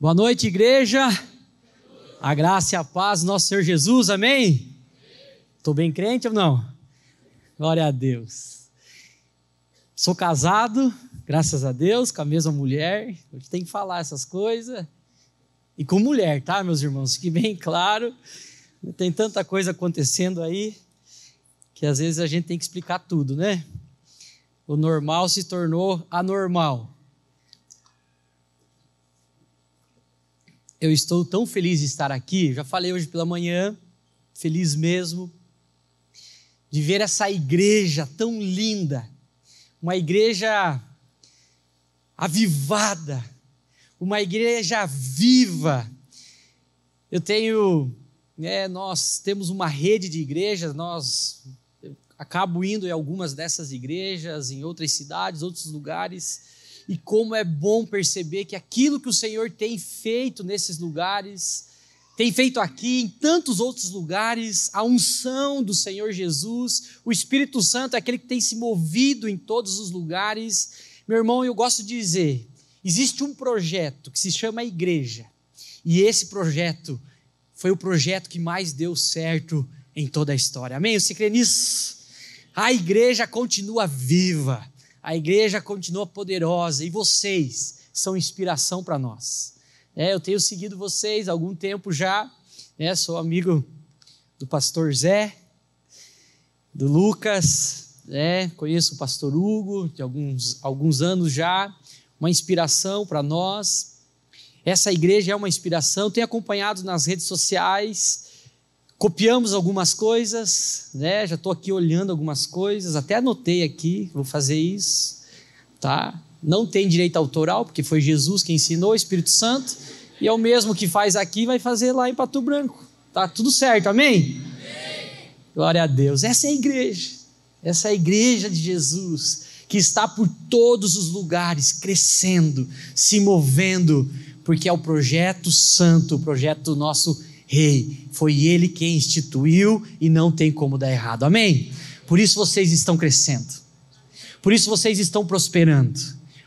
Boa noite, igreja. A graça e a paz do nosso Senhor Jesus, amém? Estou bem crente ou não? Glória a Deus. Sou casado, graças a Deus, com a mesma mulher. Hoje tem que falar essas coisas. E com mulher, tá, meus irmãos? Fique bem claro. Tem tanta coisa acontecendo aí que às vezes a gente tem que explicar tudo, né? O normal se tornou anormal. Eu estou tão feliz de estar aqui, já falei hoje pela manhã, feliz mesmo, de ver essa igreja tão linda, uma igreja avivada, uma igreja viva. Eu tenho, né, nós temos uma rede de igrejas, nós acabo indo em algumas dessas igrejas, em outras cidades, outros lugares, e como é bom perceber que aquilo que o Senhor tem feito nesses lugares, tem feito aqui, em tantos outros lugares, a unção do Senhor Jesus, o Espírito Santo é aquele que tem se movido em todos os lugares. Meu irmão, eu gosto de dizer: existe um projeto que se chama Igreja, e esse projeto foi o projeto que mais deu certo em toda a história. Amém? Você crê nisso? A igreja continua viva a igreja continua poderosa e vocês são inspiração para nós. É, eu tenho seguido vocês há algum tempo já, né, sou amigo do pastor Zé, do Lucas, né, conheço o pastor Hugo de alguns, alguns anos já, uma inspiração para nós. Essa igreja é uma inspiração, tenho acompanhado nas redes sociais, copiamos algumas coisas, né? Já estou aqui olhando algumas coisas, até anotei aqui, vou fazer isso, tá? Não tem direito autoral, porque foi Jesus que ensinou, o Espírito Santo, e é o mesmo que faz aqui, vai fazer lá em Pato Branco. Tá tudo certo, amém? amém? Glória a Deus. Essa é a igreja. Essa é a igreja de Jesus, que está por todos os lugares, crescendo, se movendo, porque é o projeto santo, o projeto nosso rei. Foi ele quem instituiu e não tem como dar errado. Amém? Por isso vocês estão crescendo. Por isso vocês estão prosperando.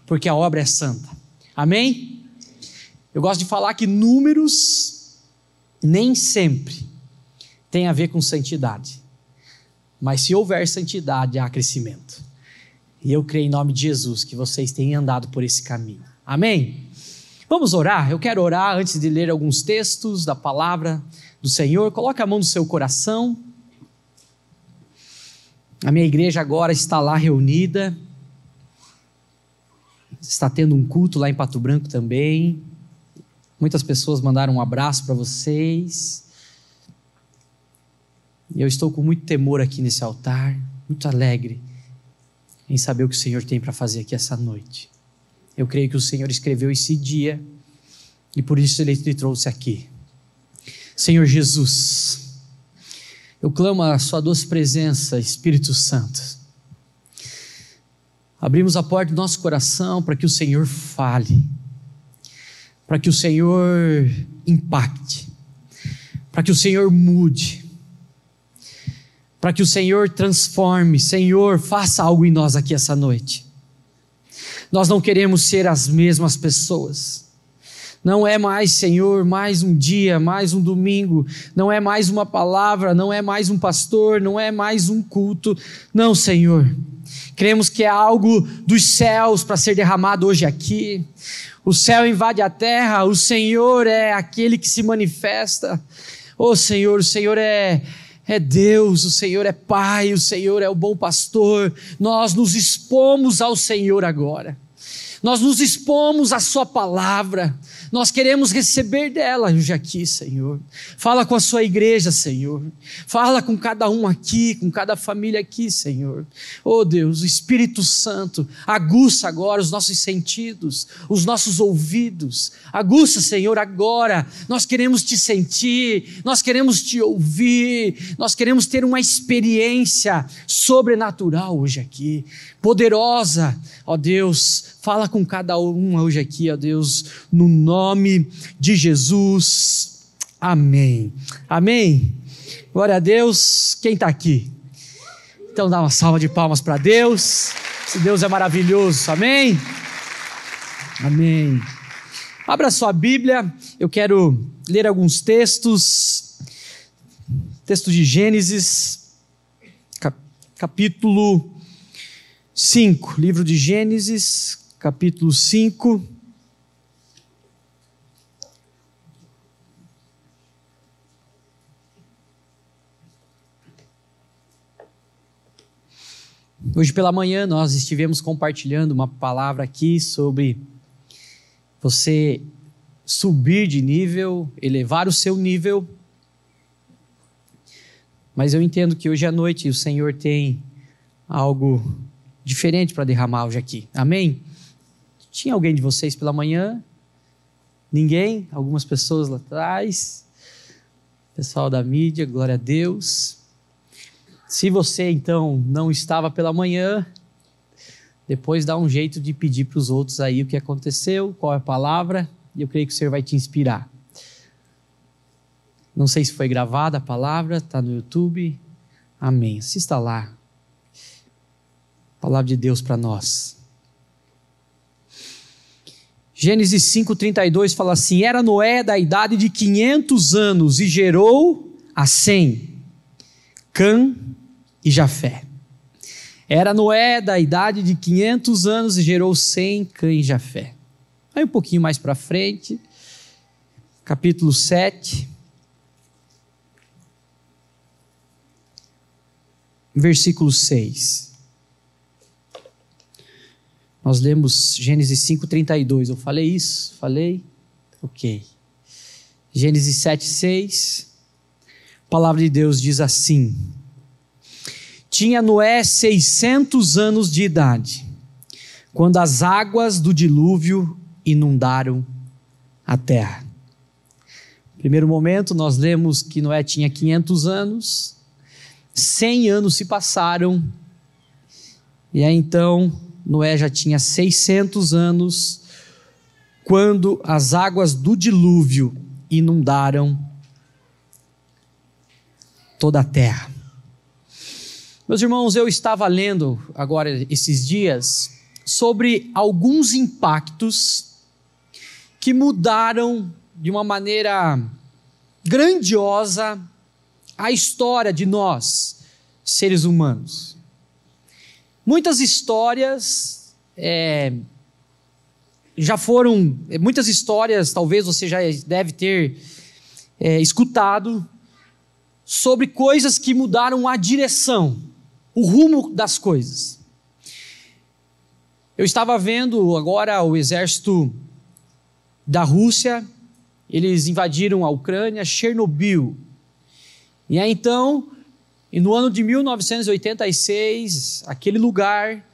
Porque a obra é santa. Amém? Eu gosto de falar que números nem sempre tem a ver com santidade. Mas se houver santidade, há crescimento. E eu creio em nome de Jesus que vocês têm andado por esse caminho. Amém? Vamos orar? Eu quero orar antes de ler alguns textos da palavra do Senhor. Coloque a mão no seu coração. A minha igreja agora está lá reunida. Está tendo um culto lá em Pato Branco também. Muitas pessoas mandaram um abraço para vocês. E eu estou com muito temor aqui nesse altar, muito alegre em saber o que o Senhor tem para fazer aqui essa noite. Eu creio que o Senhor escreveu esse dia e por isso ele te trouxe aqui. Senhor Jesus, eu clamo a Sua doce presença, Espírito Santo. Abrimos a porta do nosso coração para que o Senhor fale, para que o Senhor impacte, para que o Senhor mude, para que o Senhor transforme. Senhor, faça algo em nós aqui essa noite. Nós não queremos ser as mesmas pessoas. Não é mais, Senhor, mais um dia, mais um domingo, não é mais uma palavra, não é mais um pastor, não é mais um culto. Não, Senhor. Cremos que é algo dos céus para ser derramado hoje aqui. O céu invade a terra, o Senhor é aquele que se manifesta. Oh, Senhor, o Senhor é é Deus, o Senhor é Pai, o Senhor é o bom pastor. Nós nos expomos ao Senhor agora. Nós nos expomos à Sua palavra. Nós queremos receber dela hoje aqui, Senhor. Fala com a sua igreja, Senhor. Fala com cada um aqui, com cada família aqui, Senhor. Oh Deus, o Espírito Santo, aguça agora os nossos sentidos, os nossos ouvidos. Aguça, Senhor, agora. Nós queremos te sentir, nós queremos te ouvir, nós queremos ter uma experiência sobrenatural hoje aqui, poderosa. Ó Deus, fala com cada um hoje aqui, ó Deus, no nome de Jesus. Amém. Amém. Glória a Deus. Quem está aqui? Então dá uma salva de palmas para Deus. Esse Deus é maravilhoso. Amém. Amém. Abra sua Bíblia, eu quero ler alguns textos. Texto de Gênesis, capítulo 5. Livro de Gênesis, capítulo 5. Hoje pela manhã nós estivemos compartilhando uma palavra aqui sobre você subir de nível, elevar o seu nível. Mas eu entendo que hoje à noite o Senhor tem algo diferente para derramar hoje aqui. Amém? Tinha alguém de vocês pela manhã? Ninguém? Algumas pessoas lá atrás? Pessoal da mídia, glória a Deus. Se você então não estava pela manhã, depois dá um jeito de pedir para os outros aí o que aconteceu, qual é a palavra, e eu creio que o Senhor vai te inspirar. Não sei se foi gravada a palavra, está no YouTube. Amém. Assista lá. Palavra de Deus para nós. Gênesis 5,32 fala assim: Era Noé da idade de 500 anos e gerou a Sem, Cã e Jafé. Era Noé da idade de 500 anos e gerou Sem, Cã e Jafé. Aí um pouquinho mais para frente, capítulo 7, versículo 6. Nós lemos Gênesis 5:32. Eu falei isso? Falei? OK. Gênesis 7:6. A palavra de Deus diz assim: tinha Noé 600 anos de idade, quando as águas do dilúvio inundaram a terra. Primeiro momento, nós lemos que Noé tinha 500 anos, 100 anos se passaram, e aí então Noé já tinha 600 anos, quando as águas do dilúvio inundaram toda a terra. Meus irmãos, eu estava lendo agora esses dias sobre alguns impactos que mudaram de uma maneira grandiosa a história de nós, seres humanos. Muitas histórias é, já foram, muitas histórias talvez você já deve ter é, escutado sobre coisas que mudaram a direção o rumo das coisas. Eu estava vendo agora o exército da Rússia, eles invadiram a Ucrânia, Chernobyl. E aí então, e no ano de 1986, aquele lugar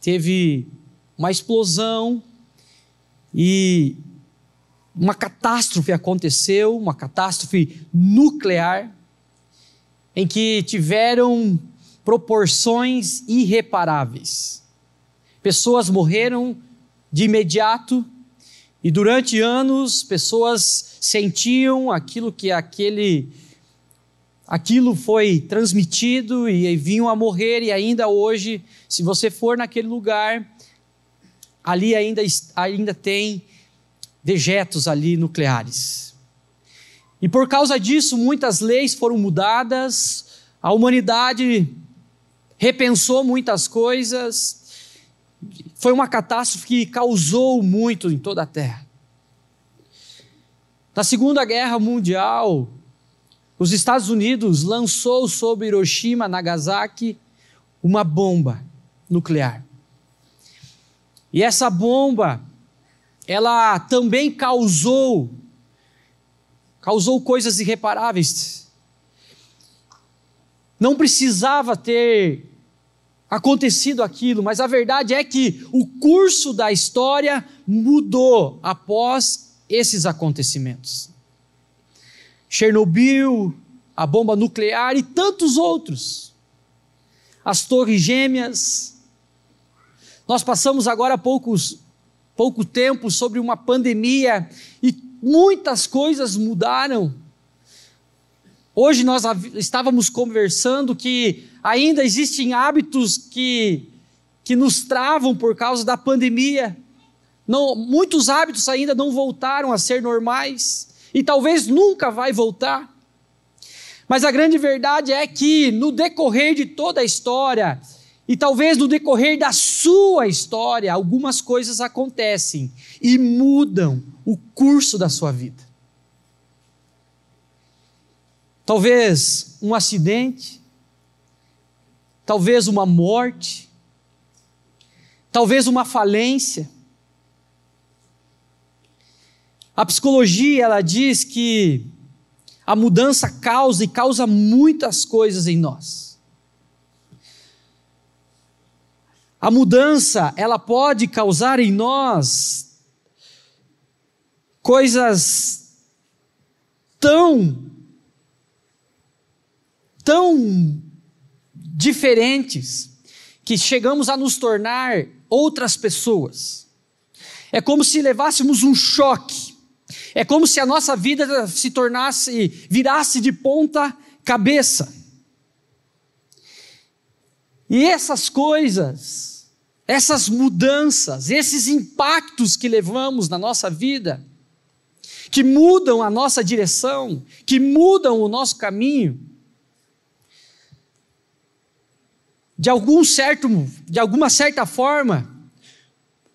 teve uma explosão e uma catástrofe aconteceu, uma catástrofe nuclear, em que tiveram proporções irreparáveis. Pessoas morreram de imediato e durante anos pessoas sentiam aquilo que aquele aquilo foi transmitido e vinham a morrer e ainda hoje, se você for naquele lugar, ali ainda ainda tem dejetos ali nucleares. E por causa disso, muitas leis foram mudadas, a humanidade repensou muitas coisas. Foi uma catástrofe que causou muito em toda a terra. Na Segunda Guerra Mundial, os Estados Unidos lançou sobre Hiroshima, Nagasaki, uma bomba nuclear. E essa bomba, ela também causou causou coisas irreparáveis. Não precisava ter acontecido aquilo, mas a verdade é que o curso da história mudou após esses acontecimentos. Chernobyl, a bomba nuclear e tantos outros. As Torres Gêmeas. Nós passamos agora poucos, pouco tempo sobre uma pandemia e muitas coisas mudaram Hoje nós estávamos conversando que ainda existem hábitos que, que nos travam por causa da pandemia. não, muitos hábitos ainda não voltaram a ser normais e talvez nunca vai voltar. Mas a grande verdade é que no decorrer de toda a história, e talvez no decorrer da sua história, algumas coisas acontecem e mudam o curso da sua vida. Talvez um acidente, talvez uma morte, talvez uma falência. A psicologia ela diz que a mudança causa e causa muitas coisas em nós. A mudança, ela pode causar em nós coisas tão tão diferentes que chegamos a nos tornar outras pessoas. É como se levássemos um choque. É como se a nossa vida se tornasse, virasse de ponta cabeça. E essas coisas, essas mudanças, esses impactos que levamos na nossa vida, que mudam a nossa direção, que mudam o nosso caminho, de algum certo, de alguma certa forma,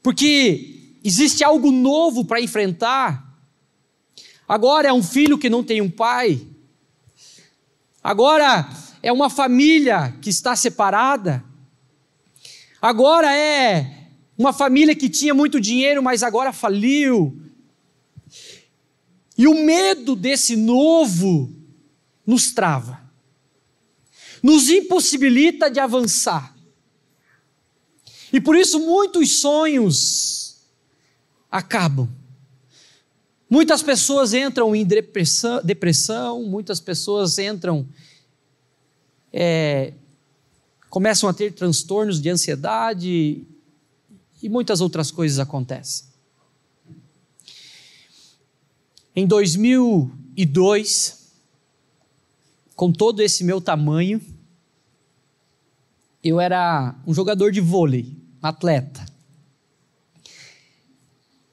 porque existe algo novo para enfrentar. Agora é um filho que não tem um pai. Agora é uma família que está separada. Agora é uma família que tinha muito dinheiro, mas agora faliu. E o medo desse novo nos trava nos impossibilita de avançar. E por isso muitos sonhos acabam. Muitas pessoas entram em depressão, depressão muitas pessoas entram, é, começam a ter transtornos de ansiedade e muitas outras coisas acontecem. Em 2002, com todo esse meu tamanho, eu era um jogador de vôlei, um atleta.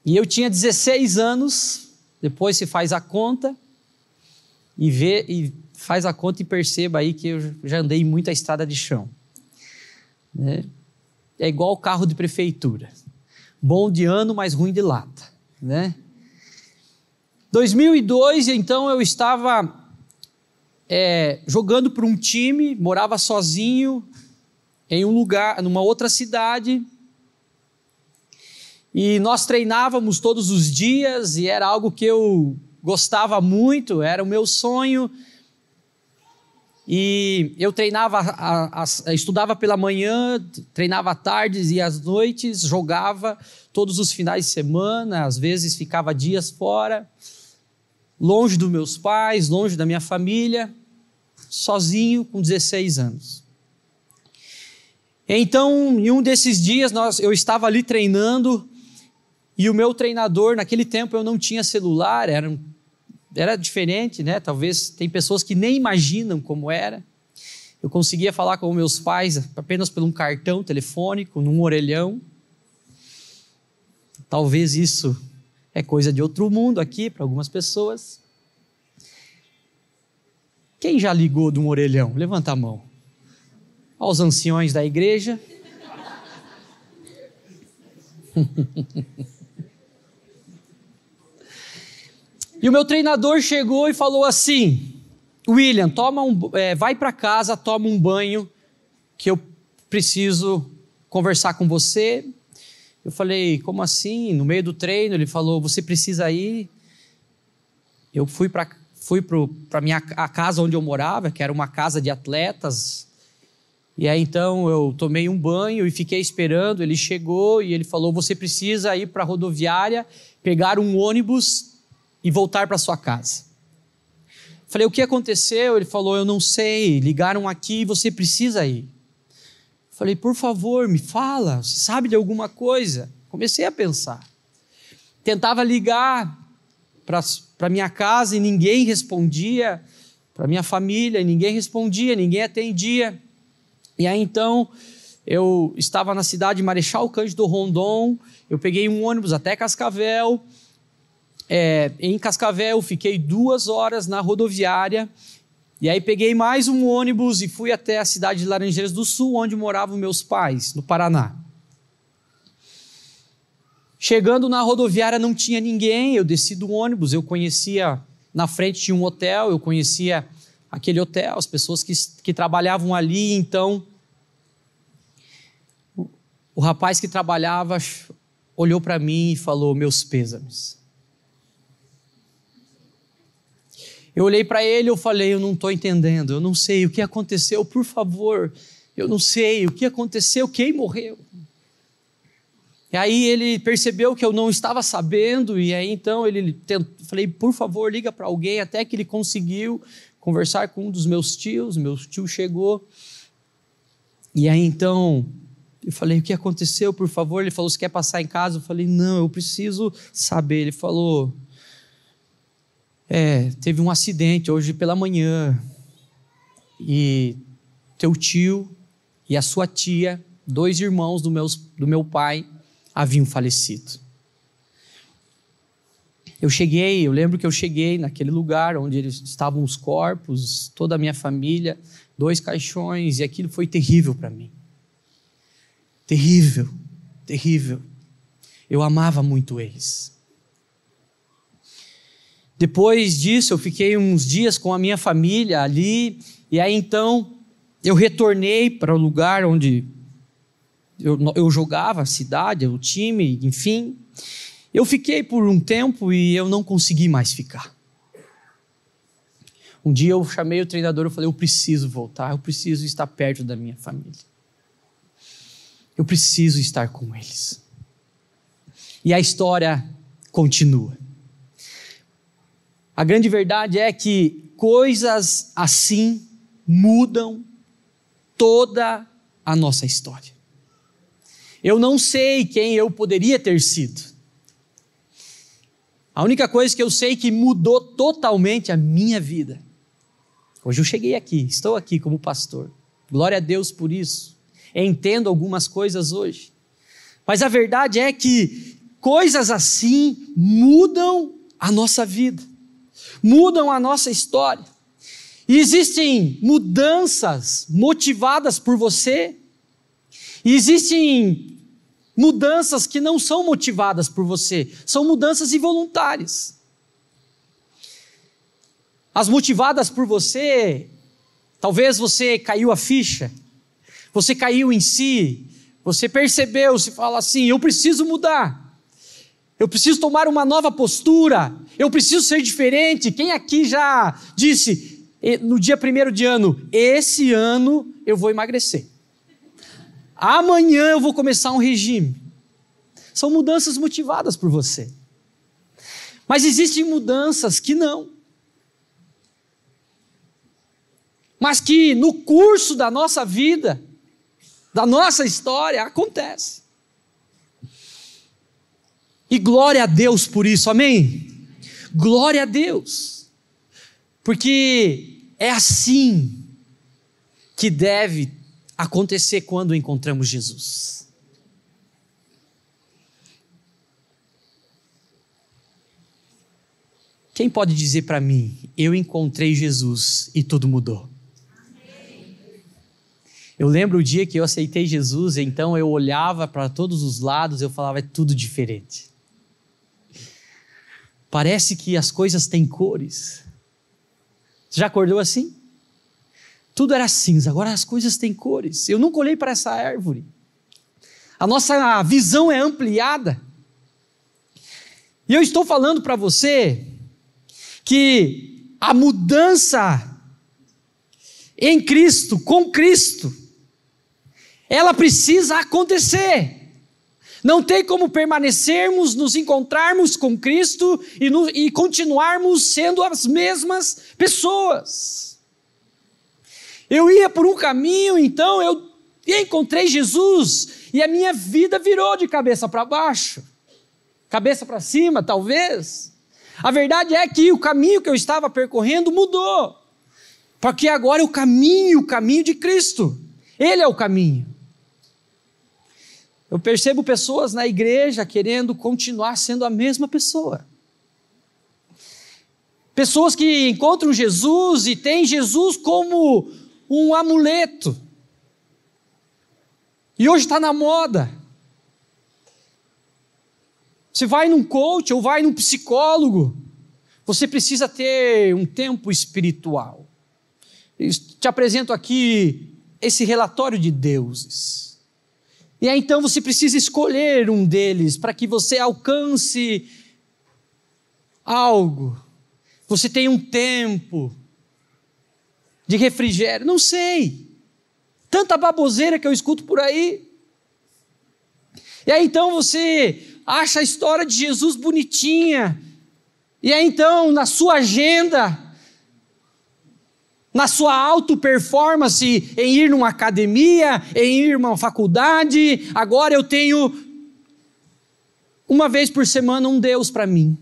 E eu tinha 16 anos, depois se faz a conta e vê e faz a conta e perceba aí que eu já andei muita estrada de chão. Né? É igual carro de prefeitura. Bom de ano, mas ruim de lata, né? 2002, então eu estava é, jogando para um time, morava sozinho, em um lugar, numa outra cidade. E nós treinávamos todos os dias e era algo que eu gostava muito, era o meu sonho. E eu treinava, a, a, estudava pela manhã, treinava à tardes e às noites, jogava todos os finais de semana, às vezes ficava dias fora, longe dos meus pais, longe da minha família, sozinho com 16 anos. Então, em um desses dias, nós, eu estava ali treinando e o meu treinador, naquele tempo eu não tinha celular, era, era diferente, né? Talvez tem pessoas que nem imaginam como era. Eu conseguia falar com meus pais apenas por um cartão telefônico, num orelhão. Talvez isso é coisa de outro mundo aqui para algumas pessoas. Quem já ligou de um orelhão? Levanta a mão aos anciões da igreja. e o meu treinador chegou e falou assim: William, toma um, é, vai para casa, toma um banho, que eu preciso conversar com você. Eu falei, como assim? No meio do treino, ele falou, você precisa ir. Eu fui para fui para minha a casa onde eu morava, que era uma casa de atletas, e aí então eu tomei um banho e fiquei esperando. Ele chegou e ele falou: Você precisa ir para a rodoviária, pegar um ônibus e voltar para sua casa. Falei: O que aconteceu? Ele falou: Eu não sei. Ligaram aqui você precisa ir. Falei: Por favor, me fala. Você sabe de alguma coisa? Comecei a pensar. Tentava ligar para minha casa e ninguém respondia. Para minha família e ninguém respondia, ninguém atendia. E aí então eu estava na cidade de Marechal Cândido Rondon, eu peguei um ônibus até Cascavel. É, em Cascavel, fiquei duas horas na rodoviária. E aí peguei mais um ônibus e fui até a cidade de Laranjeiras do Sul, onde moravam meus pais, no Paraná. Chegando na rodoviária não tinha ninguém, eu desci do ônibus, eu conhecia, na frente tinha um hotel, eu conhecia aquele hotel, as pessoas que, que trabalhavam ali, então o, o rapaz que trabalhava olhou para mim e falou: Meus pêsames. Eu olhei para ele e eu falei: Eu não estou entendendo, eu não sei o que aconteceu, por favor, eu não sei o que aconteceu, quem morreu. E aí ele percebeu que eu não estava sabendo, e aí então ele tentou, falei, por favor, liga para alguém, até que ele conseguiu conversar com um dos meus tios, meu tio chegou. E aí então eu falei, o que aconteceu, por favor? Ele falou, você quer passar em casa? Eu falei, não, eu preciso saber. Ele falou, é, teve um acidente hoje pela manhã, e teu tio e a sua tia, dois irmãos do, meus, do meu pai, haviam falecido. Eu cheguei, eu lembro que eu cheguei naquele lugar onde estavam os corpos, toda a minha família, dois caixões, e aquilo foi terrível para mim. Terrível, terrível. Eu amava muito eles. Depois disso, eu fiquei uns dias com a minha família ali, e aí então eu retornei para o lugar onde eu, eu jogava, a cidade, o time, enfim. Eu fiquei por um tempo e eu não consegui mais ficar. Um dia eu chamei o treinador e falei: Eu preciso voltar, eu preciso estar perto da minha família. Eu preciso estar com eles. E a história continua. A grande verdade é que coisas assim mudam toda a nossa história. Eu não sei quem eu poderia ter sido. A única coisa que eu sei que mudou totalmente a minha vida. Hoje eu cheguei aqui, estou aqui como pastor. Glória a Deus por isso. Entendo algumas coisas hoje. Mas a verdade é que coisas assim mudam a nossa vida, mudam a nossa história. E existem mudanças motivadas por você, e existem mudanças que não são motivadas por você, são mudanças involuntárias. As motivadas por você, talvez você caiu a ficha, você caiu em si, você percebeu, se fala assim: eu preciso mudar, eu preciso tomar uma nova postura, eu preciso ser diferente. Quem aqui já disse no dia primeiro de ano, esse ano eu vou emagrecer? Amanhã eu vou começar um regime. São mudanças motivadas por você. Mas existem mudanças que não. Mas que no curso da nossa vida, da nossa história, acontece. E glória a Deus por isso, amém? Glória a Deus. Porque é assim que deve acontecer quando encontramos Jesus. Quem pode dizer para mim, eu encontrei Jesus e tudo mudou? Eu lembro o dia que eu aceitei Jesus, então eu olhava para todos os lados, eu falava, é tudo diferente. Parece que as coisas têm cores. Já acordou assim? Tudo era cinza, agora as coisas têm cores. Eu nunca olhei para essa árvore. A nossa visão é ampliada. E eu estou falando para você que a mudança em Cristo, com Cristo, ela precisa acontecer. Não tem como permanecermos, nos encontrarmos com Cristo e, no, e continuarmos sendo as mesmas pessoas. Eu ia por um caminho, então eu encontrei Jesus e a minha vida virou de cabeça para baixo, cabeça para cima, talvez. A verdade é que o caminho que eu estava percorrendo mudou, porque agora eu caminho o caminho de Cristo, Ele é o caminho. Eu percebo pessoas na igreja querendo continuar sendo a mesma pessoa. Pessoas que encontram Jesus e têm Jesus como um amuleto. E hoje está na moda. Você vai num coach ou vai num psicólogo, você precisa ter um tempo espiritual. Eu te apresento aqui esse relatório de deuses. E aí então você precisa escolher um deles para que você alcance algo. Você tem um tempo de refrigério. Não sei. Tanta baboseira que eu escuto por aí. E aí então você acha a história de Jesus bonitinha. E aí então, na sua agenda, na sua auto-performance em ir numa academia, em ir numa faculdade, agora eu tenho uma vez por semana um Deus para mim.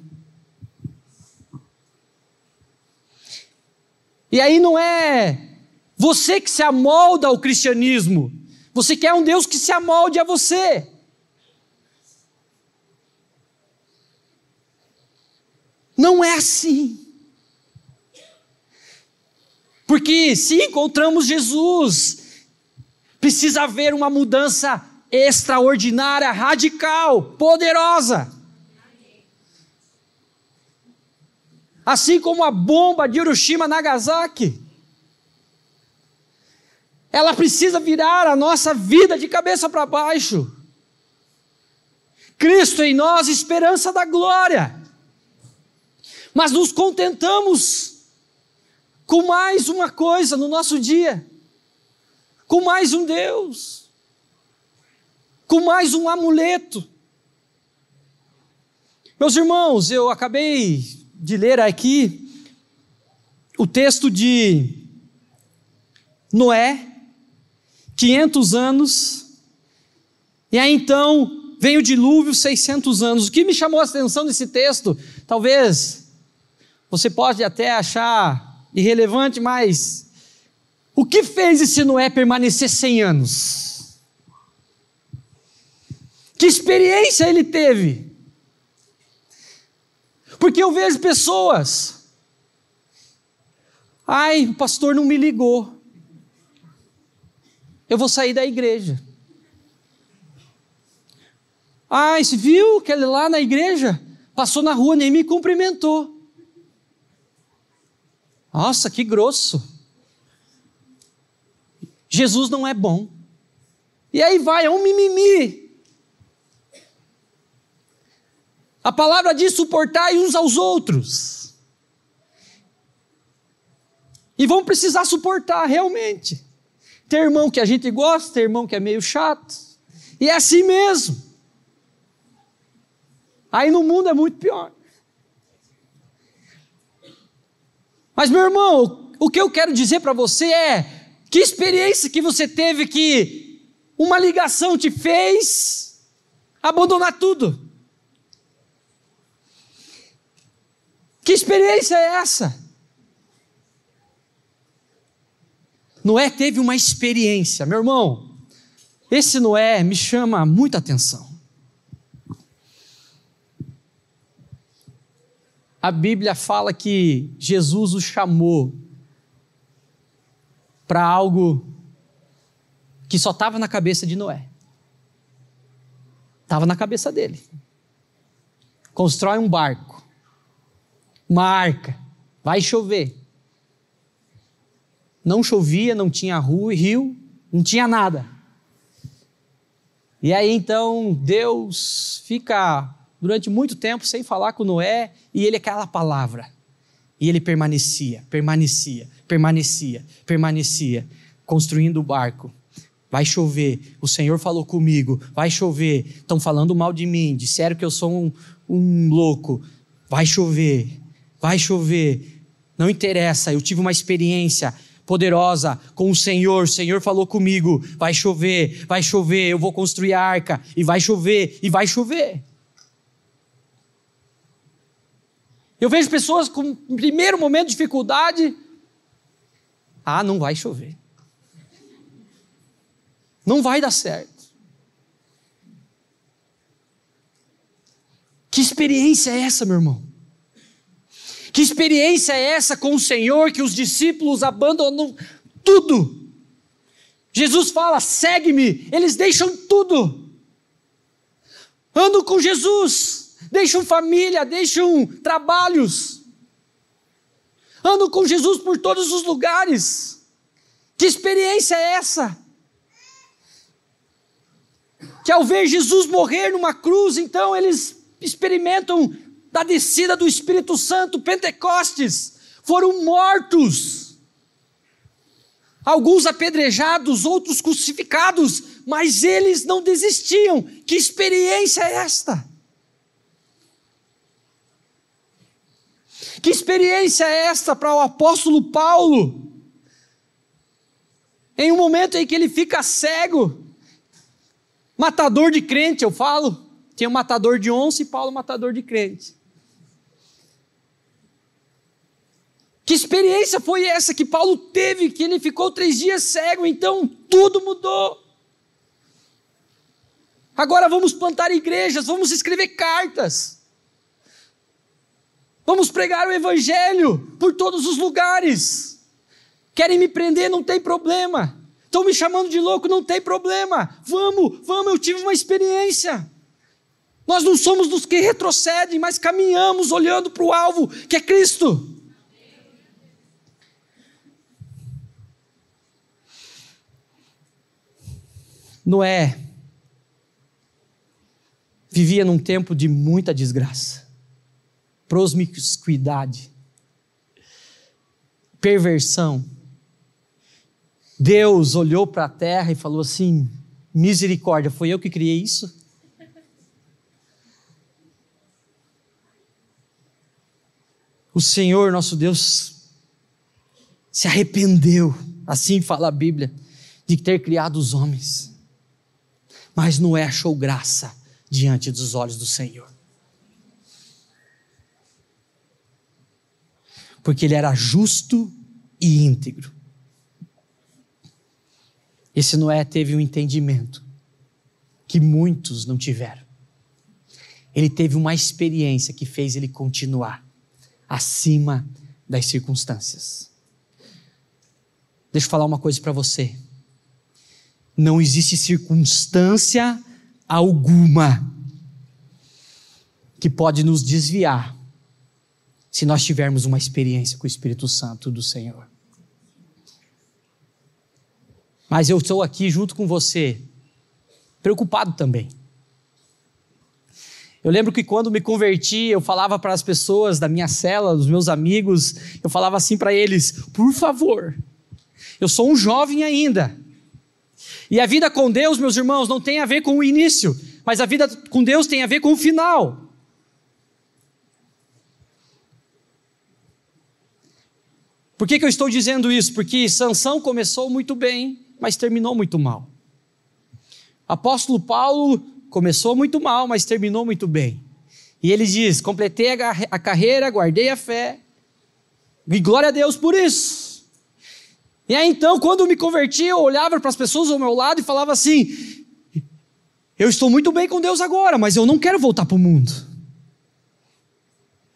E aí não é você que se amolda ao cristianismo, você quer um Deus que se amolde a você. Não é assim. Porque se encontramos Jesus, precisa haver uma mudança extraordinária, radical, poderosa. Assim como a bomba de Hiroshima Nagasaki. Ela precisa virar a nossa vida de cabeça para baixo. Cristo em nós, esperança da glória. Mas nos contentamos com mais uma coisa no nosso dia, com mais um Deus, com mais um amuleto. Meus irmãos, eu acabei de ler aqui o texto de Noé, 500 anos, e aí então vem o dilúvio, 600 anos. O que me chamou a atenção nesse texto, talvez você pode até achar irrelevante, mas o que fez esse Noé permanecer 100 anos? Que experiência ele teve? Porque eu vejo pessoas, ai, o pastor não me ligou, eu vou sair da igreja. Ai, você viu aquele lá na igreja? Passou na rua, nem me cumprimentou. Nossa, que grosso. Jesus não é bom. E aí vai, é um mimimi. A palavra diz suportar uns aos outros. E vão precisar suportar realmente. Ter irmão que a gente gosta, ter irmão que é meio chato. E é assim mesmo. Aí no mundo é muito pior. Mas, meu irmão, o que eu quero dizer para você é: que experiência que você teve que uma ligação te fez abandonar tudo? Que experiência é essa? Noé teve uma experiência, meu irmão. Esse Noé me chama muita atenção. A Bíblia fala que Jesus o chamou para algo que só estava na cabeça de Noé. Estava na cabeça dele. Constrói um barco, uma arca, vai chover. Não chovia, não tinha rua, rio, não tinha nada. E aí então Deus fica durante muito tempo sem falar com Noé e ele aquela palavra. E ele permanecia, permanecia, permanecia, permanecia, construindo o barco. Vai chover, o Senhor falou comigo, vai chover, estão falando mal de mim, disseram que eu sou um, um louco. Vai chover, vai chover, não interessa, eu tive uma experiência poderosa com o Senhor, o Senhor falou comigo, vai chover, vai chover, eu vou construir a arca, e vai chover, e vai chover. Eu vejo pessoas com primeiro momento de dificuldade. Ah, não vai chover. Não vai dar certo. Que experiência é essa, meu irmão? Que experiência é essa com o Senhor que os discípulos abandonam tudo? Jesus fala: segue-me, eles deixam tudo, andam com Jesus, deixam família, deixam trabalhos, andam com Jesus por todos os lugares. Que experiência é essa? Que ao ver Jesus morrer numa cruz, então eles experimentam da descida do Espírito Santo, Pentecostes, foram mortos. Alguns apedrejados, outros crucificados, mas eles não desistiam. Que experiência é esta? Que experiência é esta para o apóstolo Paulo? Em um momento em que ele fica cego, matador de crente, eu falo, tinha um matador de onça e Paulo matador de crente. Que experiência foi essa que Paulo teve, que ele ficou três dias cego, então tudo mudou. Agora vamos plantar igrejas, vamos escrever cartas, vamos pregar o Evangelho por todos os lugares. Querem me prender? Não tem problema. Estão me chamando de louco? Não tem problema. Vamos, vamos, eu tive uma experiência. Nós não somos dos que retrocedem, mas caminhamos olhando para o alvo, que é Cristo. Noé vivia num tempo de muita desgraça, promiscuidade, perversão. Deus olhou para a terra e falou assim: misericórdia, foi eu que criei isso? o Senhor nosso Deus se arrependeu, assim fala a Bíblia, de ter criado os homens. Mas Noé achou graça diante dos olhos do Senhor. Porque ele era justo e íntegro. Esse Noé teve um entendimento que muitos não tiveram. Ele teve uma experiência que fez ele continuar acima das circunstâncias. Deixa eu falar uma coisa para você. Não existe circunstância alguma que pode nos desviar se nós tivermos uma experiência com o Espírito Santo do Senhor. Mas eu estou aqui junto com você, preocupado também. Eu lembro que quando me converti, eu falava para as pessoas da minha cela, dos meus amigos, eu falava assim para eles: por favor, eu sou um jovem ainda. E a vida com Deus, meus irmãos, não tem a ver com o início, mas a vida com Deus tem a ver com o final. Por que, que eu estou dizendo isso? Porque Sansão começou muito bem, mas terminou muito mal. Apóstolo Paulo começou muito mal, mas terminou muito bem. E ele diz: completei a, carreira, guardei a fé, e glória a Deus por isso. E aí então, quando eu me converti, eu olhava para as pessoas ao meu lado e falava assim: eu estou muito bem com Deus agora, mas eu não quero voltar para o mundo.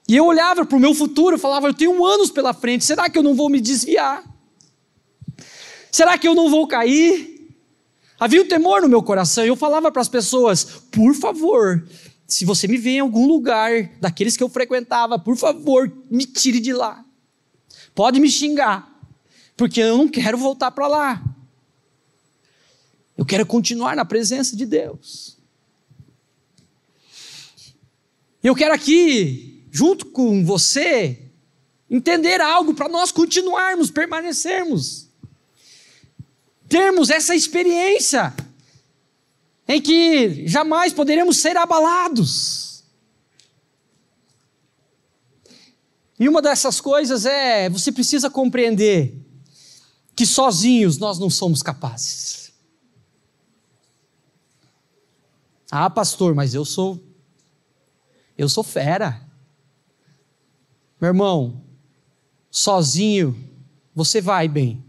E eu olhava para o meu futuro falava: eu tenho anos pela frente, será que eu não vou me desviar? Será que eu não vou cair? Havia um temor no meu coração e eu falava para as pessoas: por favor, se você me vê em algum lugar daqueles que eu frequentava, por favor, me tire de lá. Pode me xingar, porque eu não quero voltar para lá. Eu quero continuar na presença de Deus. Eu quero aqui, junto com você, entender algo para nós continuarmos, permanecermos termos essa experiência em que jamais poderemos ser abalados. E uma dessas coisas é você precisa compreender que sozinhos nós não somos capazes. Ah, pastor, mas eu sou eu sou fera. Meu irmão, sozinho você vai bem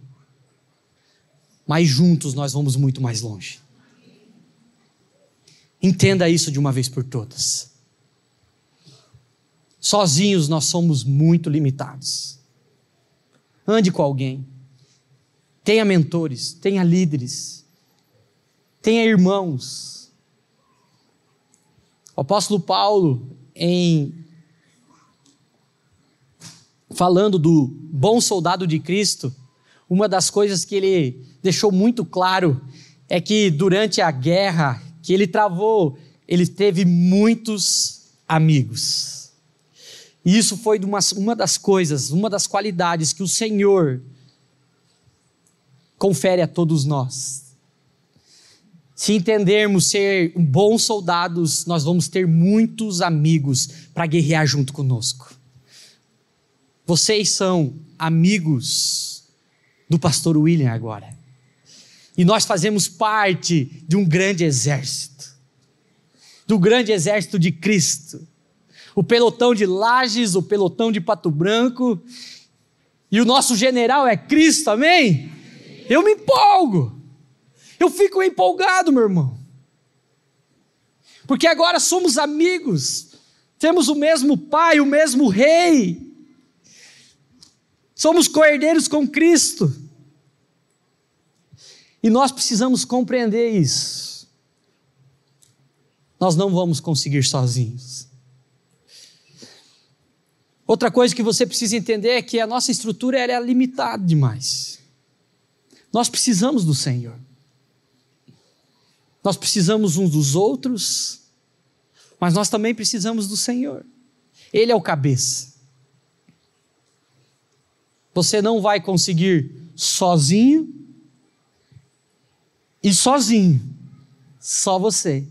mas juntos nós vamos muito mais longe. Entenda isso de uma vez por todas. Sozinhos nós somos muito limitados. Ande com alguém. Tenha mentores, tenha líderes, tenha irmãos. O apóstolo Paulo, em falando do bom soldado de Cristo, uma das coisas que ele deixou muito claro é que durante a guerra que ele travou, ele teve muitos amigos. E isso foi uma, uma das coisas, uma das qualidades que o Senhor confere a todos nós. Se entendermos ser bons soldados, nós vamos ter muitos amigos para guerrear junto conosco. Vocês são amigos do pastor William agora. E nós fazemos parte de um grande exército do grande exército de Cristo. O pelotão de Lages, o pelotão de Pato Branco. E o nosso general é Cristo, amém? Eu me empolgo. Eu fico empolgado, meu irmão. Porque agora somos amigos. Temos o mesmo Pai, o mesmo Rei. Somos coerdeiros com Cristo. E nós precisamos compreender isso. Nós não vamos conseguir sozinhos. Outra coisa que você precisa entender é que a nossa estrutura é limitada demais. Nós precisamos do Senhor. Nós precisamos uns dos outros, mas nós também precisamos do Senhor. Ele é o cabeça. Você não vai conseguir sozinho e sozinho, só você.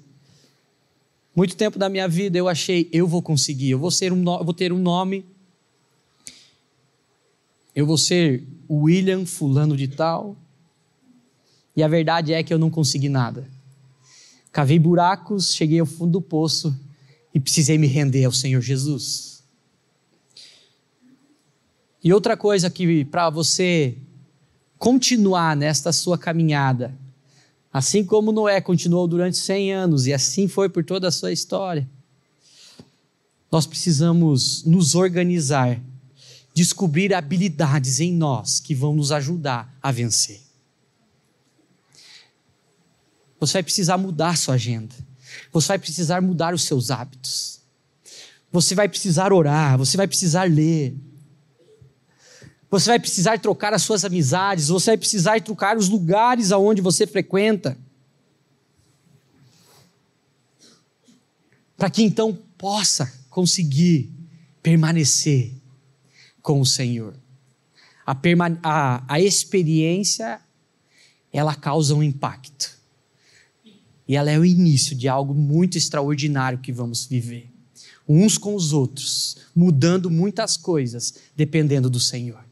Muito tempo da minha vida eu achei, eu vou conseguir, eu vou, ser um, eu vou ter um nome, eu vou ser William Fulano de Tal, e a verdade é que eu não consegui nada. Cavei buracos, cheguei ao fundo do poço e precisei me render ao Senhor Jesus. E outra coisa que para você continuar nesta sua caminhada, assim como Noé continuou durante 100 anos e assim foi por toda a sua história, nós precisamos nos organizar, descobrir habilidades em nós que vão nos ajudar a vencer. Você vai precisar mudar sua agenda. Você vai precisar mudar os seus hábitos. Você vai precisar orar, você vai precisar ler. Você vai precisar trocar as suas amizades, você vai precisar trocar os lugares aonde você frequenta. Para que então possa conseguir permanecer com o Senhor. A, a, a experiência, ela causa um impacto. E ela é o início de algo muito extraordinário que vamos viver. Uns com os outros, mudando muitas coisas, dependendo do Senhor.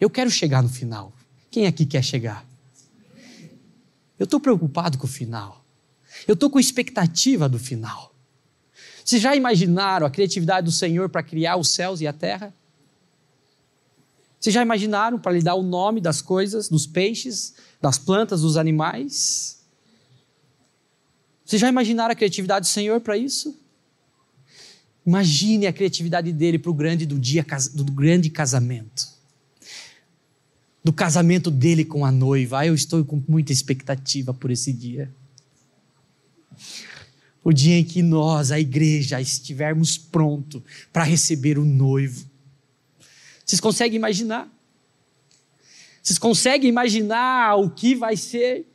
Eu quero chegar no final. Quem aqui quer chegar? Eu estou preocupado com o final. Eu estou com expectativa do final. Vocês já imaginaram a criatividade do Senhor para criar os céus e a terra? Vocês já imaginaram para lhe dar o nome das coisas, dos peixes, das plantas, dos animais? Vocês já imaginaram a criatividade do Senhor para isso? Imagine a criatividade dele para o grande do dia do grande casamento do casamento dele com a noiva. Ah, eu estou com muita expectativa por esse dia. O dia em que nós, a igreja, estivermos pronto para receber o noivo. Vocês conseguem imaginar? Vocês conseguem imaginar o que vai ser?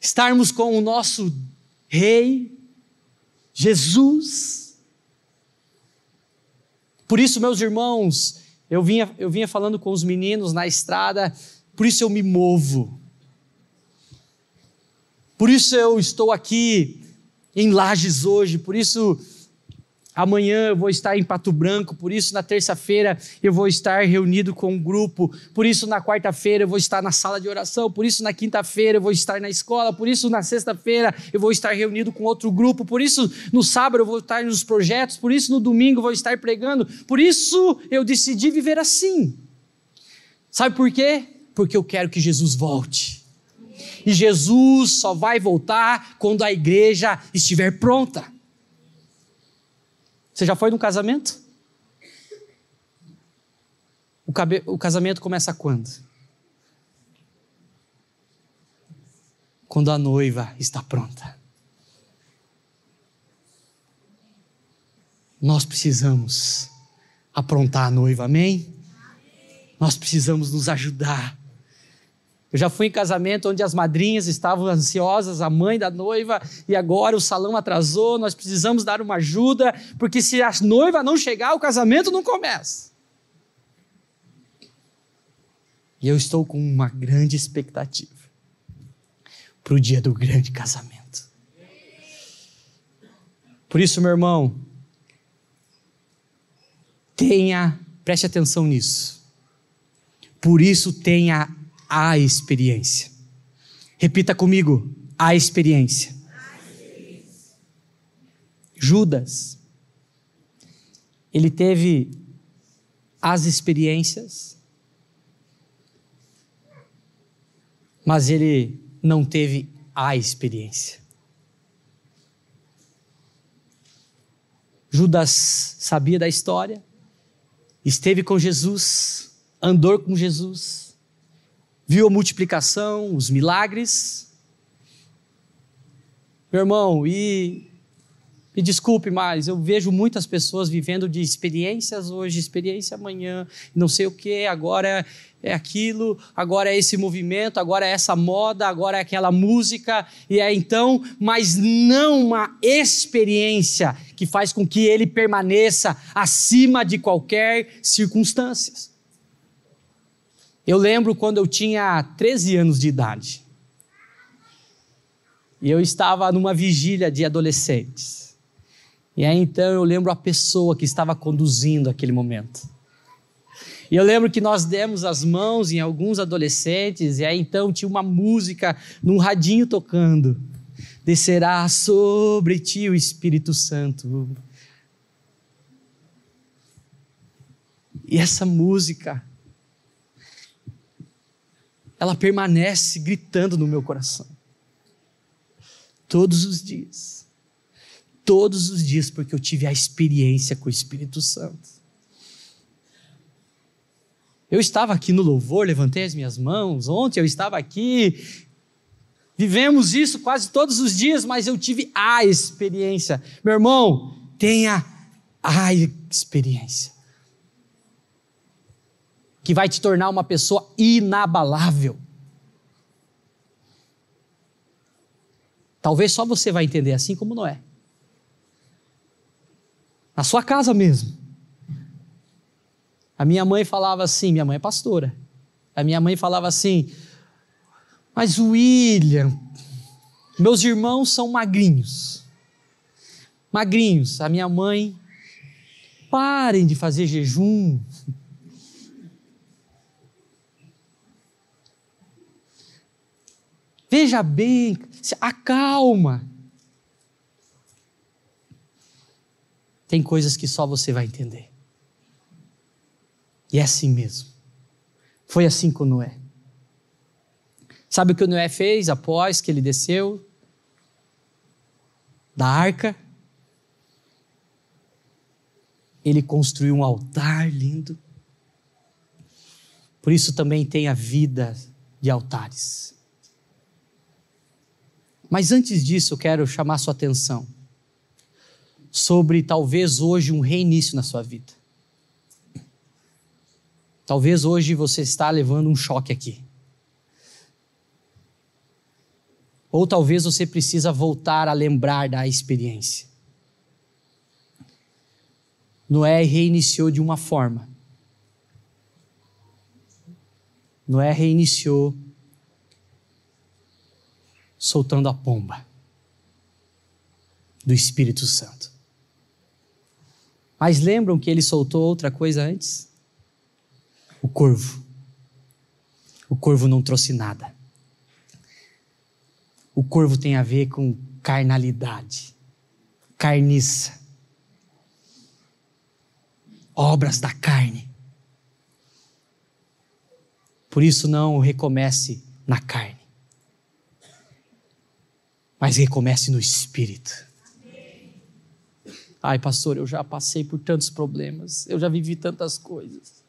Estarmos com o nosso Rei, Jesus. Por isso, meus irmãos, eu vinha, eu vinha falando com os meninos na estrada, por isso eu me movo. Por isso eu estou aqui em Lages hoje, por isso Amanhã eu vou estar em Pato Branco, por isso na terça-feira eu vou estar reunido com um grupo, por isso na quarta-feira eu vou estar na sala de oração, por isso na quinta-feira eu vou estar na escola, por isso na sexta-feira eu vou estar reunido com outro grupo, por isso no sábado eu vou estar nos projetos, por isso no domingo eu vou estar pregando, por isso eu decidi viver assim. Sabe por quê? Porque eu quero que Jesus volte. E Jesus só vai voltar quando a igreja estiver pronta. Você já foi num casamento? O, cabe... o casamento começa quando? Quando a noiva está pronta. Nós precisamos aprontar a noiva, amém? Nós precisamos nos ajudar. Eu já fui em casamento onde as madrinhas estavam ansiosas, a mãe da noiva, e agora o salão atrasou, nós precisamos dar uma ajuda, porque se a noiva não chegar, o casamento não começa. E eu estou com uma grande expectativa para o dia do grande casamento. Por isso, meu irmão, tenha, preste atenção nisso. Por isso, tenha a experiência. Repita comigo: a experiência. Judas, ele teve as experiências, mas ele não teve a experiência. Judas sabia da história, esteve com Jesus, andou com Jesus, viu a multiplicação, os milagres. Meu irmão, e me desculpe, mas eu vejo muitas pessoas vivendo de experiências hoje, experiência amanhã, não sei o que, agora é aquilo, agora é esse movimento, agora é essa moda, agora é aquela música, e é então, mas não uma experiência que faz com que ele permaneça acima de qualquer circunstância. Eu lembro quando eu tinha 13 anos de idade. E eu estava numa vigília de adolescentes. E aí então eu lembro a pessoa que estava conduzindo aquele momento. E eu lembro que nós demos as mãos em alguns adolescentes, e aí então tinha uma música num radinho tocando. Descerá sobre ti o Espírito Santo. E essa música, ela permanece gritando no meu coração. Todos os dias todos os dias, porque eu tive a experiência com o Espírito Santo. Eu estava aqui no louvor, levantei as minhas mãos, ontem eu estava aqui, vivemos isso quase todos os dias, mas eu tive a experiência. Meu irmão, tenha a experiência. Que vai te tornar uma pessoa inabalável. Talvez só você vai entender assim como não é na sua casa mesmo. A minha mãe falava assim, minha mãe é pastora. A minha mãe falava assim: Mas William, meus irmãos são magrinhos. Magrinhos. A minha mãe, parem de fazer jejum. Veja bem, acalma. Tem coisas que só você vai entender. E é assim mesmo. Foi assim com Noé. Sabe o que o Noé fez após que ele desceu da arca? Ele construiu um altar lindo. Por isso também tem a vida de altares. Mas antes disso, eu quero chamar sua atenção sobre talvez hoje um reinício na sua vida. Talvez hoje você está levando um choque aqui. Ou talvez você precisa voltar a lembrar da experiência. Noé reiniciou de uma forma. Noé reiniciou soltando a pomba do Espírito Santo. Mas lembram que ele soltou outra coisa antes? O corvo. O corvo não trouxe nada. O corvo tem a ver com carnalidade, carniça, obras da carne. Por isso, não recomece na carne, mas recomece no espírito. Ai, pastor, eu já passei por tantos problemas, eu já vivi tantas coisas.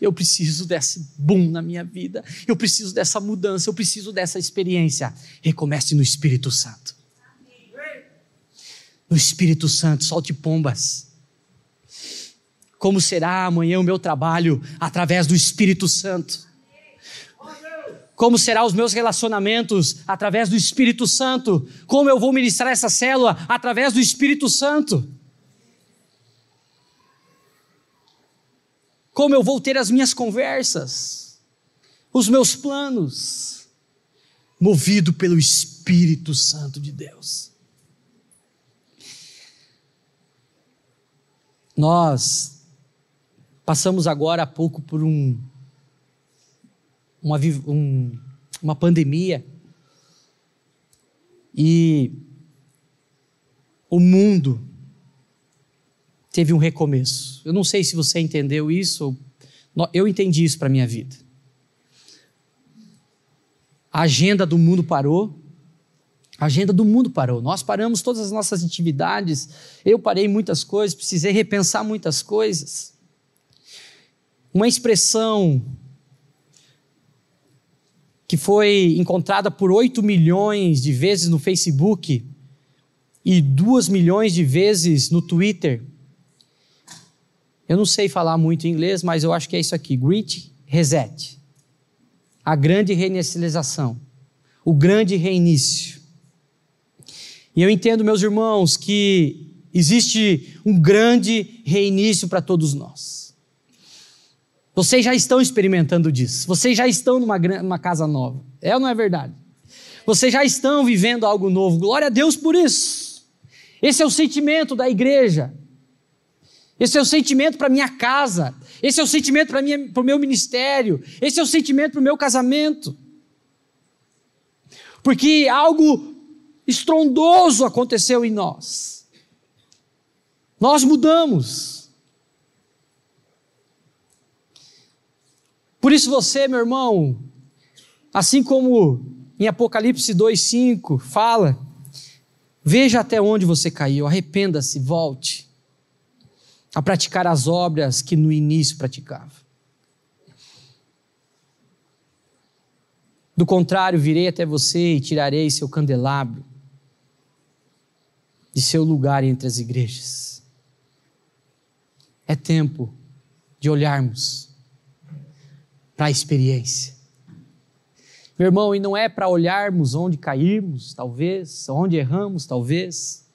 Eu preciso desse boom na minha vida, eu preciso dessa mudança, eu preciso dessa experiência. Recomece no Espírito Santo. No Espírito Santo, solte pombas. Como será amanhã o meu trabalho através do Espírito Santo? Como serão os meus relacionamentos através do Espírito Santo? Como eu vou ministrar essa célula através do Espírito Santo? Como eu vou ter as minhas conversas, os meus planos, movido pelo Espírito Santo de Deus. Nós passamos agora há pouco por um uma, um, uma pandemia e o mundo teve um recomeço. Eu não sei se você entendeu isso, eu entendi isso para minha vida. A agenda do mundo parou, a agenda do mundo parou. Nós paramos todas as nossas atividades, eu parei muitas coisas, precisei repensar muitas coisas. Uma expressão que foi encontrada por 8 milhões de vezes no Facebook e 2 milhões de vezes no Twitter. Eu não sei falar muito inglês, mas eu acho que é isso aqui: Great Reset. A grande reinicialização. O grande reinício. E eu entendo, meus irmãos, que existe um grande reinício para todos nós. Vocês já estão experimentando disso. Vocês já estão numa, numa casa nova. É ou não é verdade? Vocês já estão vivendo algo novo. Glória a Deus por isso. Esse é o sentimento da igreja. Esse é o sentimento para minha casa. Esse é o sentimento para o meu ministério. Esse é o sentimento para o meu casamento. Porque algo estrondoso aconteceu em nós. Nós mudamos. Por isso você, meu irmão, assim como em Apocalipse 2:5 fala, veja até onde você caiu, arrependa-se, volte a praticar as obras que no início praticava. Do contrário, virei até você e tirarei seu candelabro de seu lugar entre as igrejas. É tempo de olharmos para a experiência. Meu irmão, e não é para olharmos onde caímos, talvez, onde erramos, talvez,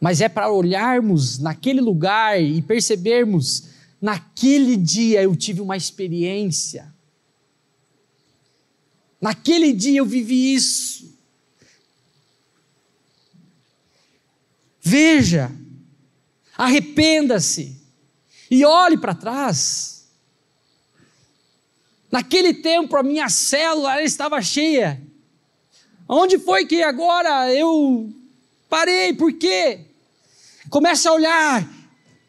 mas é para olharmos naquele lugar e percebermos, naquele dia eu tive uma experiência, naquele dia eu vivi isso. Veja, arrependa-se e olhe para trás. Naquele tempo a minha célula estava cheia. Onde foi que agora eu parei? Por quê? Começa a olhar,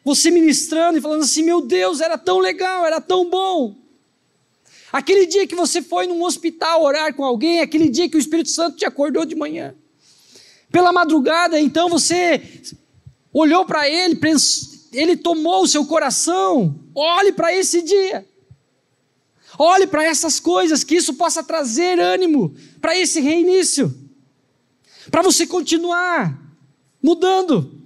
você ministrando e falando assim: meu Deus, era tão legal, era tão bom. Aquele dia que você foi num hospital orar com alguém, aquele dia que o Espírito Santo te acordou de manhã. Pela madrugada, então você olhou para ele, ele tomou o seu coração. Olhe para esse dia. Olhe para essas coisas, que isso possa trazer ânimo para esse reinício, para você continuar mudando.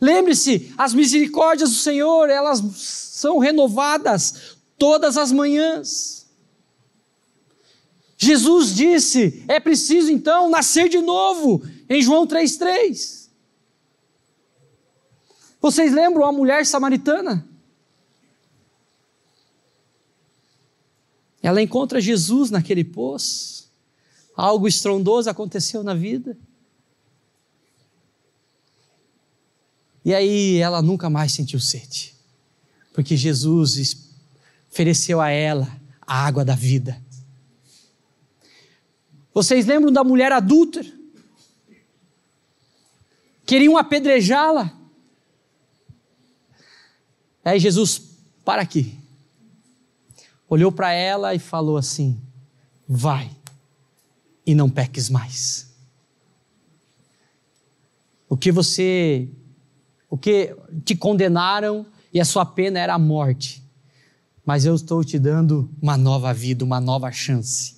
Lembre-se, as misericórdias do Senhor, elas são renovadas todas as manhãs. Jesus disse: é preciso então nascer de novo, em João 3,3. Vocês lembram a mulher samaritana? Ela encontra Jesus naquele poço. Algo estrondoso aconteceu na vida. E aí ela nunca mais sentiu sede, porque Jesus ofereceu a ela a água da vida. Vocês lembram da mulher adúltera? Queriam apedrejá-la. Aí Jesus, para aqui olhou para ela e falou assim: Vai e não peques mais. o que você, o que te condenaram e a sua pena era a morte. Mas eu estou te dando uma nova vida, uma nova chance.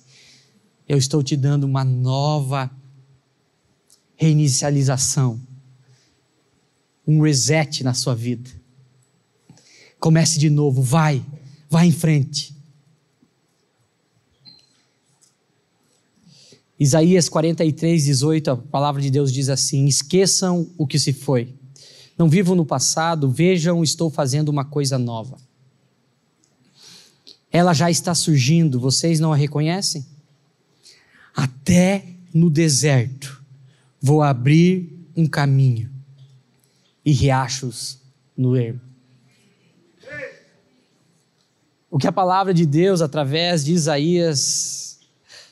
Eu estou te dando uma nova reinicialização, um reset na sua vida. Comece de novo, vai, vai em frente. Isaías 43, 18, a palavra de Deus diz assim: Esqueçam o que se foi. Não vivam no passado, vejam, estou fazendo uma coisa nova. Ela já está surgindo, vocês não a reconhecem? Até no deserto vou abrir um caminho e riachos no ermo. O que a palavra de Deus, através de Isaías,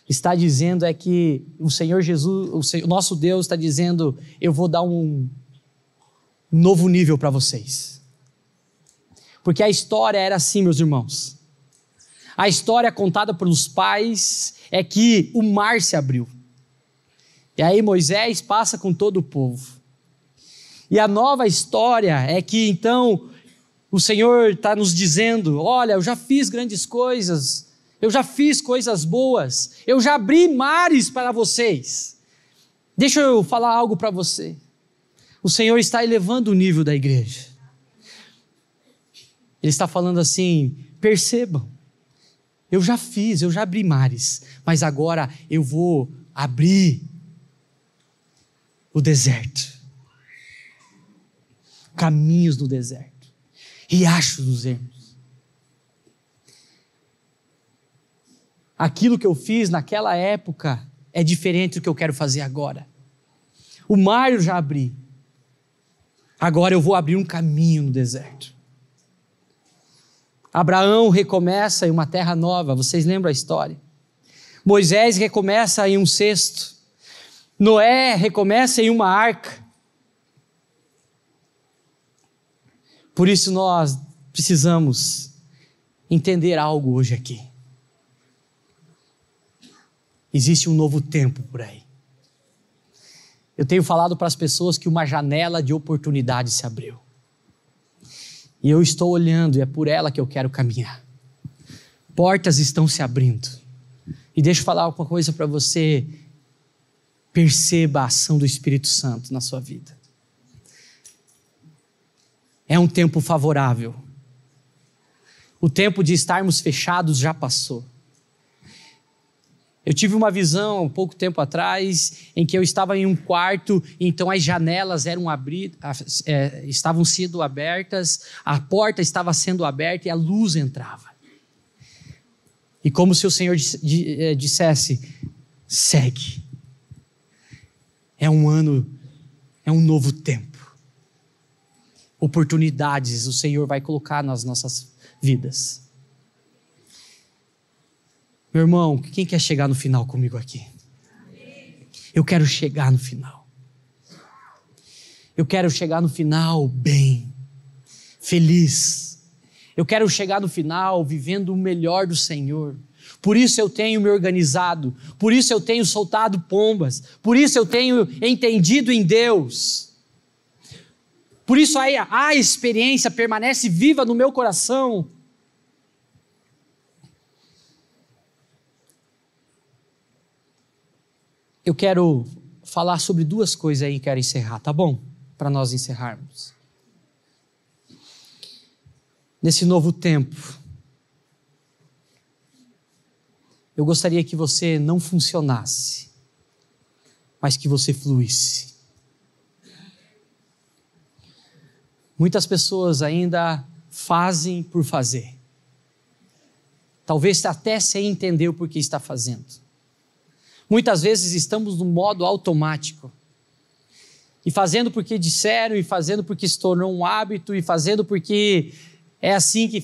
está dizendo é que o Senhor Jesus, o nosso Deus está dizendo: eu vou dar um novo nível para vocês. Porque a história era assim, meus irmãos. A história contada pelos pais é que o mar se abriu. E aí Moisés passa com todo o povo. E a nova história é que então o Senhor está nos dizendo: olha, eu já fiz grandes coisas, eu já fiz coisas boas, eu já abri mares para vocês. Deixa eu falar algo para você. O Senhor está elevando o nível da igreja. Ele está falando assim: percebam, eu já fiz, eu já abri mares, mas agora eu vou abrir o deserto caminhos no deserto, riachos nos ermos. Aquilo que eu fiz naquela época é diferente do que eu quero fazer agora. O mar eu já abri. Agora eu vou abrir um caminho no deserto. Abraão recomeça em uma terra nova, vocês lembram a história? Moisés recomeça em um cesto. Noé recomeça em uma arca. Por isso nós precisamos entender algo hoje aqui. Existe um novo tempo por aí. Eu tenho falado para as pessoas que uma janela de oportunidade se abriu. E eu estou olhando e é por ela que eu quero caminhar. Portas estão se abrindo. E deixa eu falar uma coisa para você. Perceba a ação do Espírito Santo na sua vida. É um tempo favorável. O tempo de estarmos fechados já passou. Eu tive uma visão pouco tempo atrás em que eu estava em um quarto, então as janelas eram abridas, é, estavam sendo abertas, a porta estava sendo aberta e a luz entrava. E como se o Senhor é, dissesse: segue. É um ano, é um novo tempo. Oportunidades o Senhor vai colocar nas nossas vidas. Meu irmão, quem quer chegar no final comigo aqui? Eu quero chegar no final. Eu quero chegar no final bem, feliz. Eu quero chegar no final vivendo o melhor do Senhor. Por isso eu tenho me organizado, por isso eu tenho soltado pombas, por isso eu tenho entendido em Deus. Por isso aí a experiência permanece viva no meu coração. Eu quero falar sobre duas coisas aí e quero encerrar, tá bom? Para nós encerrarmos. Nesse novo tempo, eu gostaria que você não funcionasse, mas que você fluísse. Muitas pessoas ainda fazem por fazer. Talvez até sem entender o porquê está fazendo. Muitas vezes estamos no modo automático. E fazendo porque disseram, e fazendo porque se tornou um hábito, e fazendo porque é assim que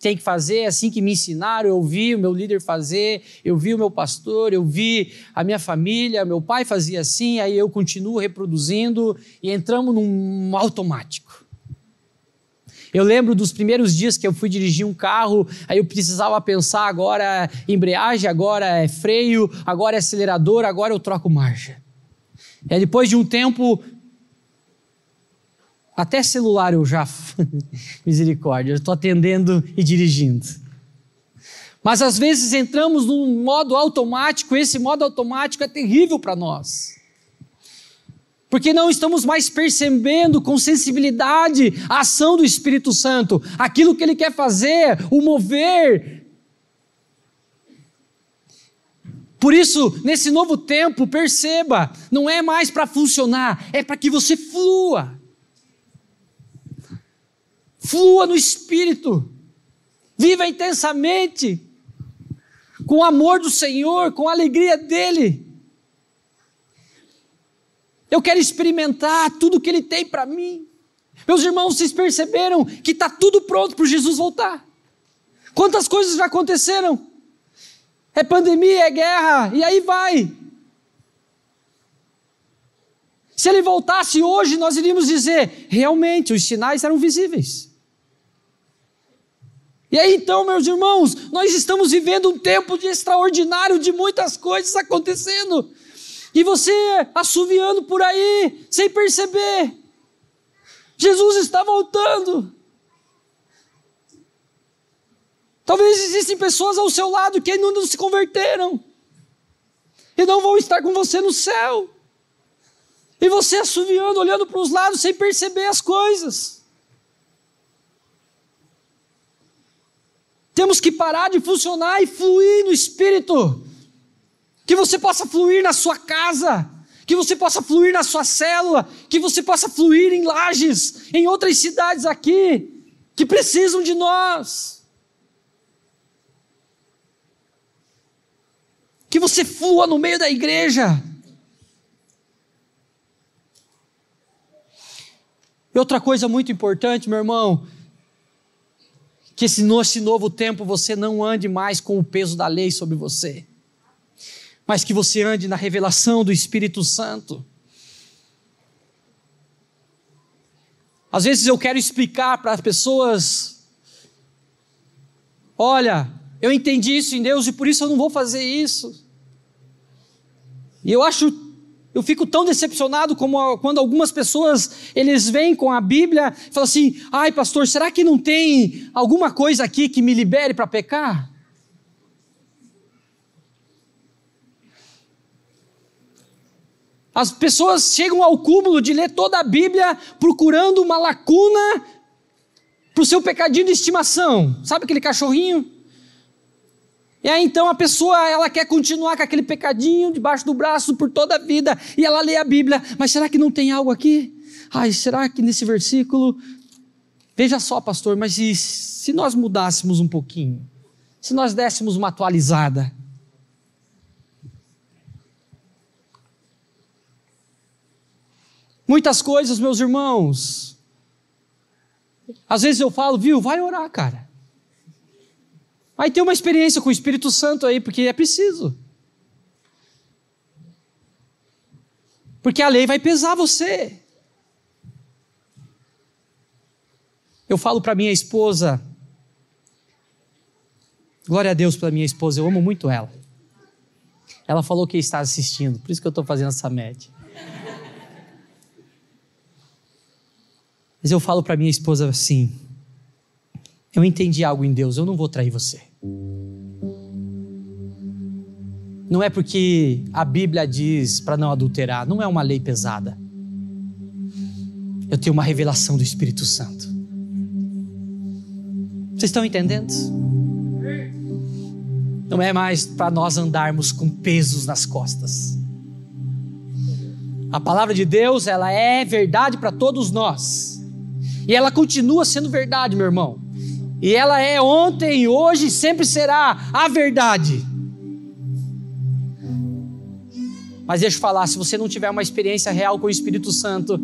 tem que fazer, é assim que me ensinaram. Eu vi o meu líder fazer, eu vi o meu pastor, eu vi a minha família, meu pai fazia assim, aí eu continuo reproduzindo e entramos num automático. Eu lembro dos primeiros dias que eu fui dirigir um carro, aí eu precisava pensar agora é embreagem, agora é freio, agora é acelerador, agora eu troco marcha. Aí depois de um tempo, Até celular eu já. Misericórdia, eu estou atendendo e dirigindo. Mas às vezes entramos num modo automático, esse modo automático é terrível para nós. Porque não estamos mais percebendo com sensibilidade a ação do Espírito Santo, aquilo que ele quer fazer, o mover. Por isso, nesse novo tempo, perceba, não é mais para funcionar, é para que você flua. Flua no Espírito. Viva intensamente com o amor do Senhor, com a alegria dEle. Eu quero experimentar tudo que Ele tem para mim. Meus irmãos, vocês perceberam que está tudo pronto para Jesus voltar? Quantas coisas já aconteceram? É pandemia, é guerra, e aí vai. Se ele voltasse hoje, nós iríamos dizer: realmente, os sinais eram visíveis. E aí então, meus irmãos, nós estamos vivendo um tempo de extraordinário, de muitas coisas acontecendo. E você assoviando por aí, sem perceber. Jesus está voltando. Talvez existem pessoas ao seu lado que ainda não se converteram. E não vão estar com você no céu. E você assoviando, olhando para os lados sem perceber as coisas. Temos que parar de funcionar e fluir no Espírito. Que você possa fluir na sua casa, que você possa fluir na sua célula, que você possa fluir em lajes, em outras cidades aqui, que precisam de nós. Que você flua no meio da igreja. E outra coisa muito importante, meu irmão, que esse, nesse novo tempo você não ande mais com o peso da lei sobre você, mas que você ande na revelação do Espírito Santo. Às vezes eu quero explicar para as pessoas: olha, eu entendi isso em Deus e por isso eu não vou fazer isso. E eu acho eu fico tão decepcionado como quando algumas pessoas eles vêm com a Bíblia e falam assim: "Ai, pastor, será que não tem alguma coisa aqui que me libere para pecar?" As pessoas chegam ao cúmulo de ler toda a Bíblia procurando uma lacuna para o seu pecadinho de estimação. Sabe aquele cachorrinho? E aí então a pessoa, ela quer continuar com aquele pecadinho debaixo do braço por toda a vida, e ela lê a Bíblia, mas será que não tem algo aqui? Ai, será que nesse versículo. Veja só, pastor, mas se, se nós mudássemos um pouquinho? Se nós dessemos uma atualizada? Muitas coisas, meus irmãos. Às vezes eu falo, viu, vai orar, cara. Vai ter uma experiência com o Espírito Santo aí, porque é preciso. Porque a lei vai pesar você. Eu falo para minha esposa, glória a Deus pela minha esposa, eu amo muito ela. Ela falou que está assistindo, por isso que eu estou fazendo essa média. Mas eu falo para minha esposa assim: eu entendi algo em Deus, eu não vou trair você. Não é porque a Bíblia diz para não adulterar, não é uma lei pesada. Eu tenho uma revelação do Espírito Santo. Vocês estão entendendo? Não é mais para nós andarmos com pesos nas costas. A palavra de Deus, ela é verdade para todos nós. E ela continua sendo verdade, meu irmão. E ela é ontem, hoje e sempre será a verdade. Mas deixa eu falar, se você não tiver uma experiência real com o Espírito Santo,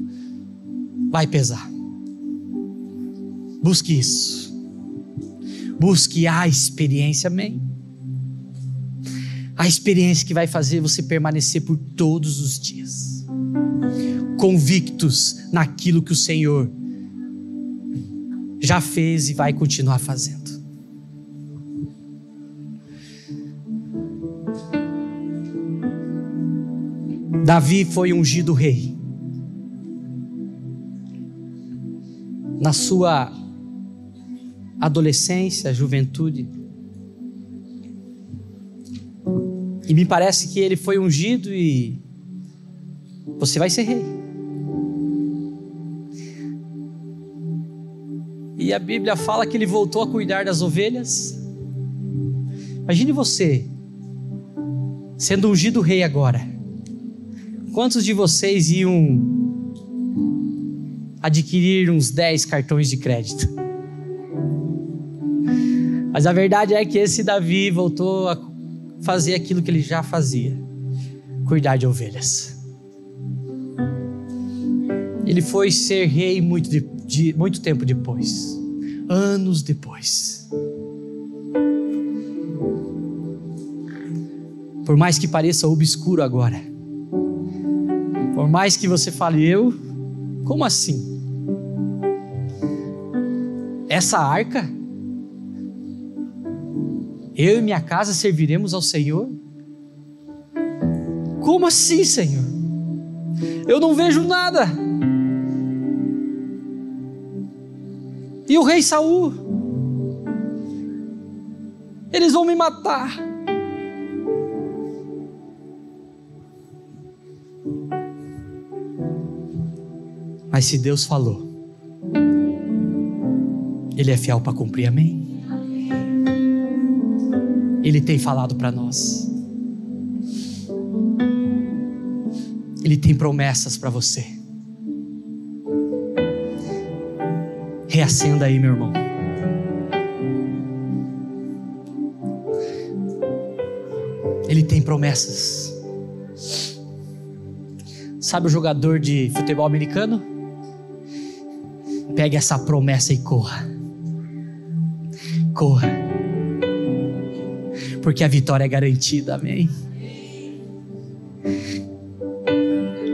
vai pesar. Busque isso. Busque a experiência, amém? A experiência que vai fazer você permanecer por todos os dias, convictos naquilo que o Senhor já fez e vai continuar fazendo. Davi foi ungido rei. na sua adolescência, juventude. E me parece que ele foi ungido e você vai ser rei. E a Bíblia fala que ele voltou a cuidar das ovelhas. Imagine você sendo ungido rei agora. Quantos de vocês iam adquirir uns 10 cartões de crédito? Mas a verdade é que esse Davi voltou a fazer aquilo que ele já fazia: cuidar de ovelhas. Ele foi ser rei muito, de, de, muito tempo depois, anos depois. Por mais que pareça obscuro agora, por mais que você fale, eu, como assim? Essa arca? Eu e minha casa serviremos ao Senhor? Como assim, Senhor? Eu não vejo nada. E o rei Saul? Eles vão me matar. Mas se Deus falou, Ele é fiel para cumprir, amém? Ele tem falado para nós. Ele tem promessas para você. Reacenda aí, meu irmão. Ele tem promessas. Sabe o jogador de futebol americano? Pegue essa promessa e corra. Corra. Porque a vitória é garantida, amém.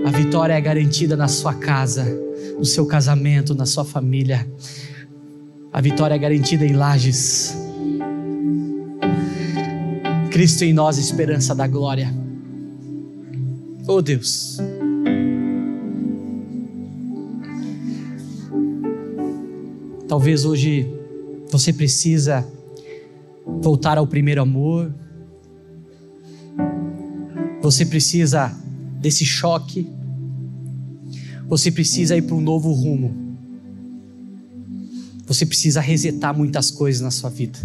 A vitória é garantida na sua casa, no seu casamento, na sua família. A vitória é garantida em lajes. Cristo em nós, esperança da glória. Oh Deus. Talvez hoje você precisa voltar ao primeiro amor. Você precisa desse choque. Você precisa ir para um novo rumo. Você precisa resetar muitas coisas na sua vida.